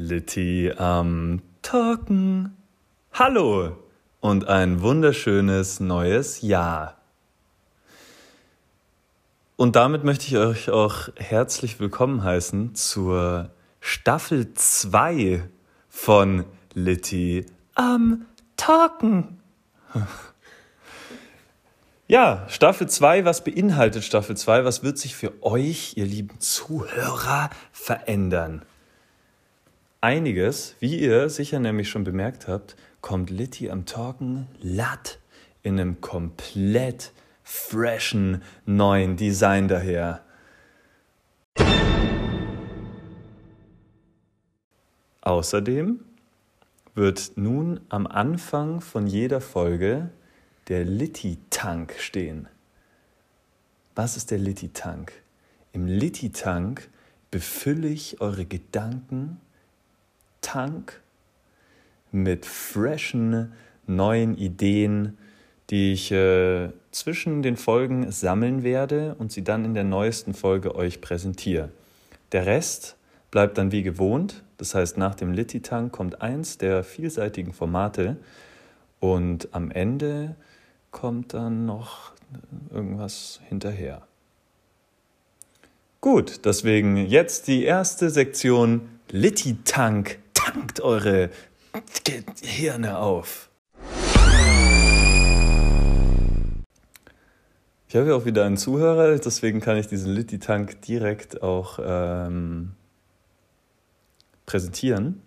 Litti am Talken. Hallo und ein wunderschönes neues Jahr. Und damit möchte ich euch auch herzlich willkommen heißen zur Staffel 2 von Litti am Talken. Ja, Staffel 2, was beinhaltet Staffel 2? Was wird sich für euch, ihr lieben Zuhörer, verändern? Einiges, wie ihr sicher nämlich schon bemerkt habt, kommt Litty am Talken latt in einem komplett freshen neuen Design daher. Außerdem wird nun am Anfang von jeder Folge der Litti-Tank stehen. Was ist der Litti-Tank? Im Litti-Tank befülle ich eure Gedanken Tank mit freshen neuen Ideen, die ich äh, zwischen den Folgen sammeln werde und sie dann in der neuesten Folge euch präsentiere. Der Rest bleibt dann wie gewohnt, das heißt nach dem Litti-Tank kommt eins der vielseitigen Formate und am Ende kommt dann noch irgendwas hinterher. Gut, deswegen jetzt die erste Sektion Litti-Tank. Tankt eure Hirne auf. Ich habe ja auch wieder einen Zuhörer, deswegen kann ich diesen Litti-Tank direkt auch ähm, präsentieren.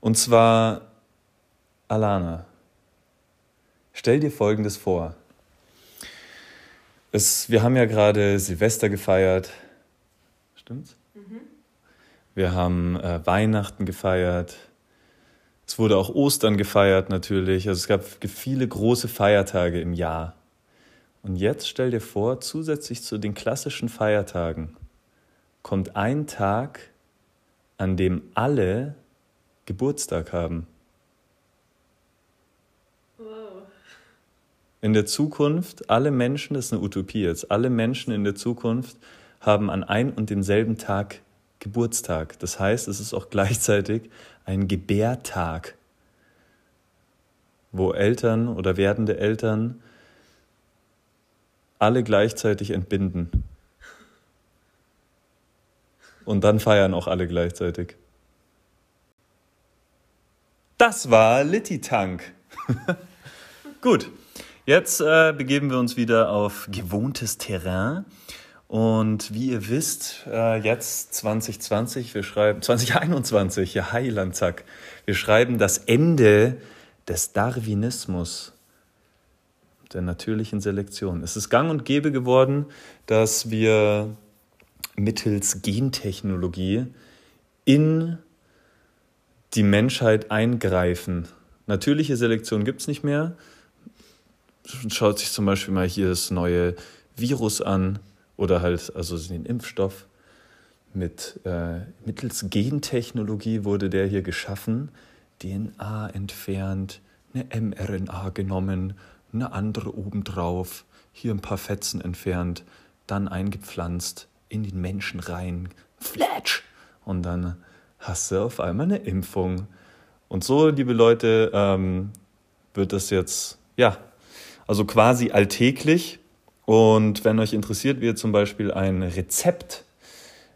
Und zwar Alana. Stell dir Folgendes vor. Es, wir haben ja gerade Silvester gefeiert. Stimmt's? Wir haben äh, Weihnachten gefeiert. Es wurde auch Ostern gefeiert natürlich. Also es gab viele große Feiertage im Jahr. Und jetzt stell dir vor, zusätzlich zu den klassischen Feiertagen kommt ein Tag, an dem alle Geburtstag haben. in der Zukunft, alle Menschen, das ist eine Utopie jetzt, alle Menschen in der Zukunft haben an ein und demselben Tag Geburtstag. Das heißt, es ist auch gleichzeitig ein Gebärtag, wo Eltern oder werdende Eltern alle gleichzeitig entbinden. Und dann feiern auch alle gleichzeitig. Das war Litty Tank. Gut. Jetzt äh, begeben wir uns wieder auf gewohntes Terrain. Und wie ihr wisst, äh, jetzt 2020, wir schreiben 2021, ja Heiland, zack. Wir schreiben das Ende des Darwinismus, der natürlichen Selektion. Es ist gang und gäbe geworden, dass wir mittels Gentechnologie in die Menschheit eingreifen. Natürliche Selektion gibt es nicht mehr schaut sich zum Beispiel mal hier das neue Virus an oder halt also den Impfstoff. Mit äh, mittels Gentechnologie wurde der hier geschaffen, DNA entfernt, eine mRNA genommen, eine andere obendrauf, hier ein paar Fetzen entfernt, dann eingepflanzt in den Menschen rein, fletsch, und dann hast du auf einmal eine Impfung. Und so, liebe Leute, ähm, wird das jetzt, ja, also quasi alltäglich. Und wenn euch interessiert, wie ihr zum Beispiel ein Rezept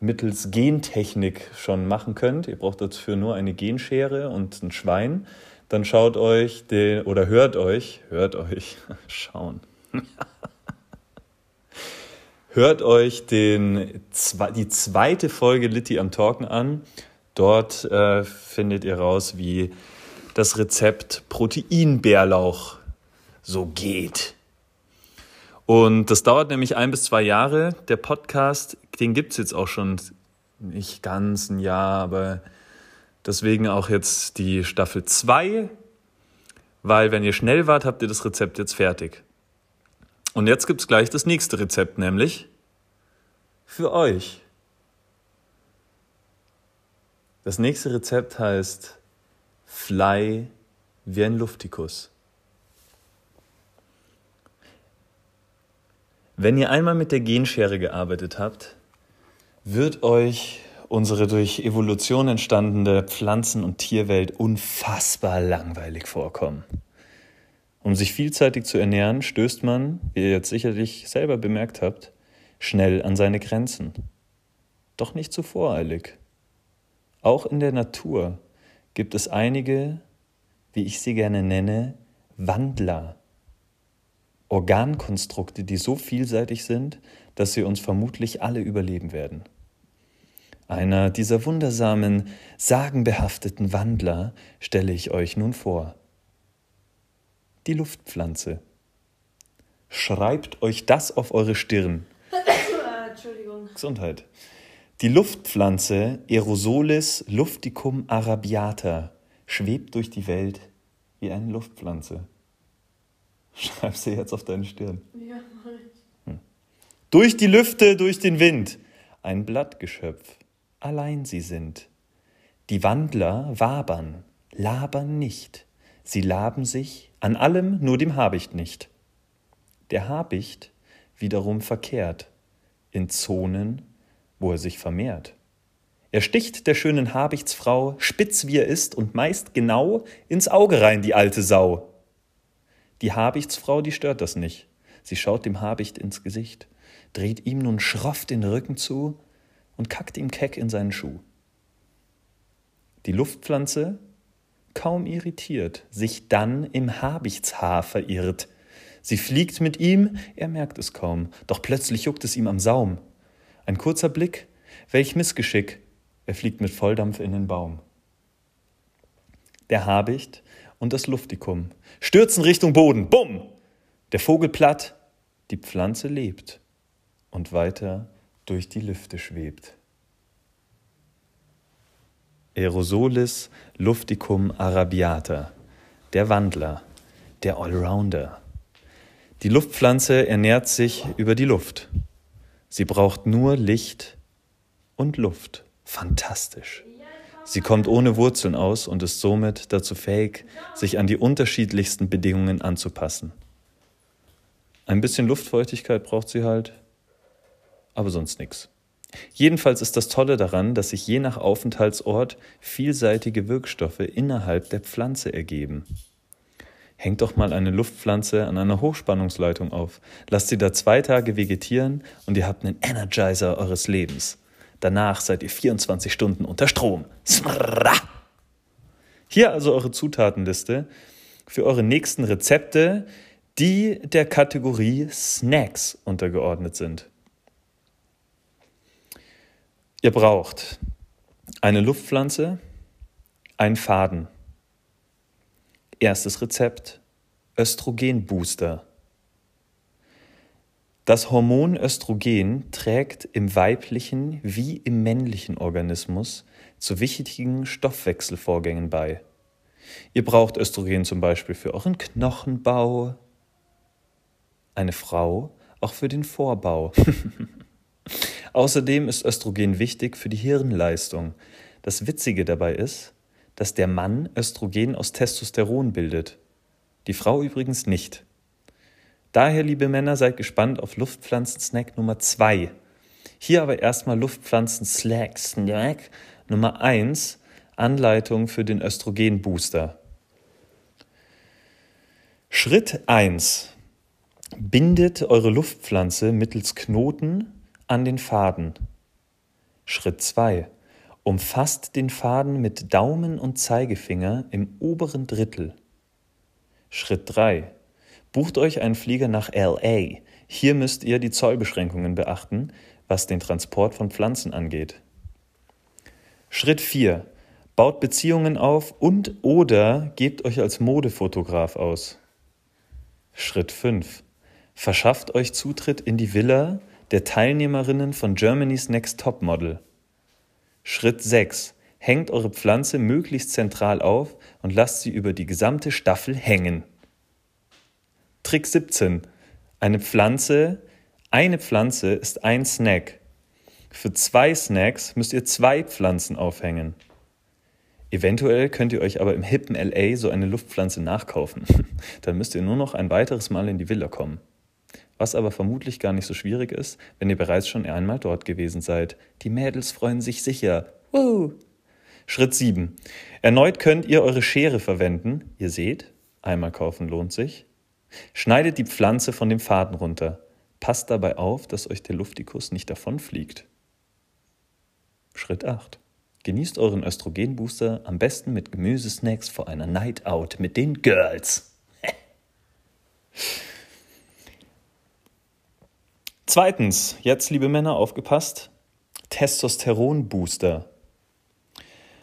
mittels Gentechnik schon machen könnt, ihr braucht dafür nur eine Genschere und ein Schwein, dann schaut euch den oder hört euch, hört euch, schauen. hört euch den, die zweite Folge Litti am Talken an. Dort äh, findet ihr raus, wie das Rezept Proteinbärlauch so geht. Und das dauert nämlich ein bis zwei Jahre. Der Podcast, den gibt es jetzt auch schon nicht ganz ein Jahr, aber deswegen auch jetzt die Staffel 2, weil wenn ihr schnell wart, habt ihr das Rezept jetzt fertig. Und jetzt gibt es gleich das nächste Rezept, nämlich für euch. Das nächste Rezept heißt Fly wie ein Luftikus. Wenn ihr einmal mit der Genschere gearbeitet habt, wird euch unsere durch Evolution entstandene Pflanzen- und Tierwelt unfassbar langweilig vorkommen. Um sich vielseitig zu ernähren, stößt man, wie ihr jetzt sicherlich selber bemerkt habt, schnell an seine Grenzen. Doch nicht zu voreilig. Auch in der Natur gibt es einige, wie ich sie gerne nenne, Wandler. Organkonstrukte, die so vielseitig sind, dass sie uns vermutlich alle überleben werden. Einer dieser wundersamen, sagenbehafteten Wandler stelle ich euch nun vor die Luftpflanze. Schreibt euch das auf eure Stirn. Entschuldigung. Gesundheit. Die Luftpflanze Aerosolis lufticum arabiata schwebt durch die Welt wie eine Luftpflanze. Schreib sie jetzt auf deine Stirn. Ja, mach ich. Hm. Durch die Lüfte, durch den Wind. Ein Blattgeschöpf. Allein sie sind. Die Wandler wabern, labern nicht. Sie laben sich an allem, nur dem Habicht nicht. Der Habicht wiederum verkehrt in Zonen, wo er sich vermehrt. Er sticht der schönen Habichtsfrau, spitz wie er ist und meist genau ins Auge rein, die alte Sau. Die Habichtsfrau, die stört das nicht. Sie schaut dem Habicht ins Gesicht, dreht ihm nun schroff den Rücken zu und kackt ihm keck in seinen Schuh. Die Luftpflanze kaum irritiert, sich dann im Habichtshaar verirrt. Sie fliegt mit ihm, er merkt es kaum, doch plötzlich juckt es ihm am Saum. Ein kurzer Blick, welch Missgeschick, er fliegt mit Volldampf in den Baum. Der Habicht und das Luftikum stürzen Richtung Boden, bumm! Der Vogel platt, die Pflanze lebt und weiter durch die Lüfte schwebt. Aerosolis lufticum arabiata, der Wandler, der Allrounder. Die Luftpflanze ernährt sich über die Luft. Sie braucht nur Licht und Luft. Fantastisch. Sie kommt ohne Wurzeln aus und ist somit dazu fähig, sich an die unterschiedlichsten Bedingungen anzupassen. Ein bisschen Luftfeuchtigkeit braucht sie halt, aber sonst nichts. Jedenfalls ist das Tolle daran, dass sich je nach Aufenthaltsort vielseitige Wirkstoffe innerhalb der Pflanze ergeben. Hängt doch mal eine Luftpflanze an einer Hochspannungsleitung auf, lasst sie da zwei Tage vegetieren und ihr habt einen Energizer eures Lebens. Danach seid ihr 24 Stunden unter Strom. Smrra! Hier also eure Zutatenliste für eure nächsten Rezepte, die der Kategorie Snacks untergeordnet sind. Ihr braucht eine Luftpflanze, einen Faden. Erstes Rezept, Östrogenbooster. Das Hormon Östrogen trägt im weiblichen wie im männlichen Organismus zu wichtigen Stoffwechselvorgängen bei. Ihr braucht Östrogen zum Beispiel für euren Knochenbau, eine Frau auch für den Vorbau. Außerdem ist Östrogen wichtig für die Hirnleistung. Das Witzige dabei ist, dass der Mann Östrogen aus Testosteron bildet. Die Frau übrigens nicht. Daher, liebe Männer, seid gespannt auf Luftpflanzen-Snack Nummer 2. Hier aber erstmal Luftpflanzen-Snack Nummer 1, Anleitung für den Östrogenbooster. Schritt 1. Bindet eure Luftpflanze mittels Knoten an den Faden. Schritt 2. Umfasst den Faden mit Daumen und Zeigefinger im oberen Drittel. Schritt 3. Bucht euch einen Flieger nach LA. Hier müsst ihr die Zollbeschränkungen beachten, was den Transport von Pflanzen angeht. Schritt 4. Baut Beziehungen auf und oder gebt euch als Modefotograf aus. Schritt 5. Verschafft euch Zutritt in die Villa der Teilnehmerinnen von Germany's Next Top Model. Schritt 6. Hängt eure Pflanze möglichst zentral auf und lasst sie über die gesamte Staffel hängen. Trick 17. Eine Pflanze, eine Pflanze ist ein Snack. Für zwei Snacks müsst ihr zwei Pflanzen aufhängen. Eventuell könnt ihr euch aber im hippen LA so eine Luftpflanze nachkaufen. Dann müsst ihr nur noch ein weiteres Mal in die Villa kommen. was aber vermutlich gar nicht so schwierig ist, wenn ihr bereits schon einmal dort gewesen seid. Die Mädels freuen sich sicher. Woo! Schritt 7. Erneut könnt ihr eure Schere verwenden. Ihr seht, einmal kaufen lohnt sich. Schneidet die Pflanze von dem Faden runter. Passt dabei auf, dass euch der Luftikus nicht davonfliegt. Schritt 8. Genießt euren Östrogenbooster am besten mit Gemüsesnacks vor einer Night Out mit den Girls. Zweitens, jetzt liebe Männer, aufgepasst, Testosteron-Booster.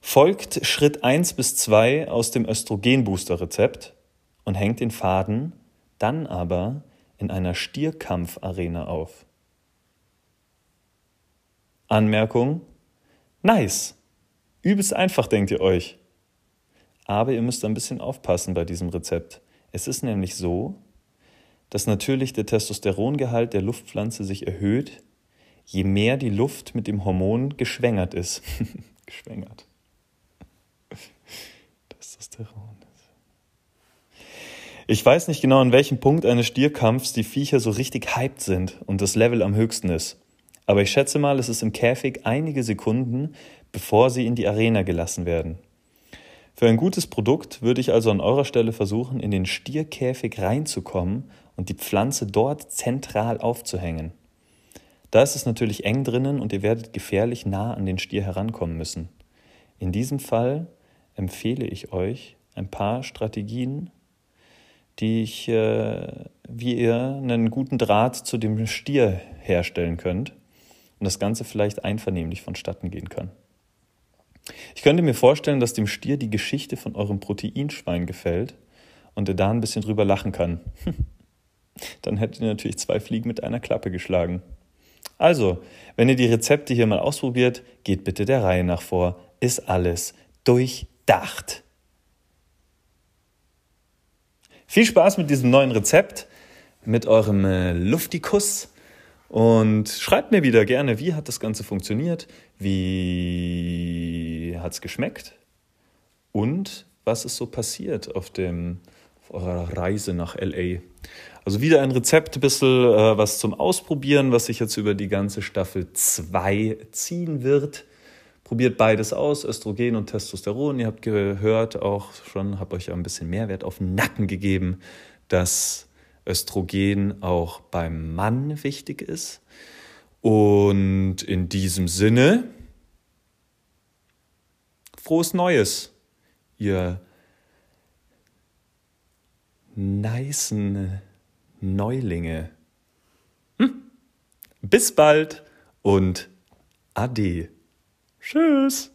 Folgt Schritt 1 bis 2 aus dem Östrogen-Booster-Rezept und hängt den Faden dann aber in einer Stierkampfarena auf. Anmerkung: Nice! Übelst einfach, denkt ihr euch. Aber ihr müsst ein bisschen aufpassen bei diesem Rezept. Es ist nämlich so, dass natürlich der Testosterongehalt der Luftpflanze sich erhöht, je mehr die Luft mit dem Hormon geschwängert ist. geschwängert. Testosteron. Ich weiß nicht genau, an welchem Punkt eines Stierkampfs die Viecher so richtig hyped sind und das Level am höchsten ist. Aber ich schätze mal, es ist im Käfig einige Sekunden, bevor sie in die Arena gelassen werden. Für ein gutes Produkt würde ich also an eurer Stelle versuchen, in den Stierkäfig reinzukommen und die Pflanze dort zentral aufzuhängen. Da ist es natürlich eng drinnen und ihr werdet gefährlich nah an den Stier herankommen müssen. In diesem Fall empfehle ich euch ein paar Strategien, die ich, äh, wie ihr einen guten Draht zu dem Stier herstellen könnt und das Ganze vielleicht einvernehmlich vonstatten gehen kann. Ich könnte mir vorstellen, dass dem Stier die Geschichte von eurem Proteinschwein gefällt und er da ein bisschen drüber lachen kann. Dann hättet ihr natürlich zwei Fliegen mit einer Klappe geschlagen. Also, wenn ihr die Rezepte hier mal ausprobiert, geht bitte der Reihe nach vor. Ist alles durchdacht. Viel Spaß mit diesem neuen Rezept, mit eurem äh, Luftikus. Und schreibt mir wieder gerne, wie hat das Ganze funktioniert, wie hat es geschmeckt und was ist so passiert auf, dem, auf eurer Reise nach LA. Also wieder ein Rezept, ein bisschen äh, was zum Ausprobieren, was sich jetzt über die ganze Staffel 2 ziehen wird. Probiert beides aus, Östrogen und Testosteron. Ihr habt gehört auch schon, habe euch ja ein bisschen Mehrwert auf den Nacken gegeben, dass Östrogen auch beim Mann wichtig ist. Und in diesem Sinne, frohes Neues, ihr nicen Neulinge. Hm. Bis bald und ade. Tschüss.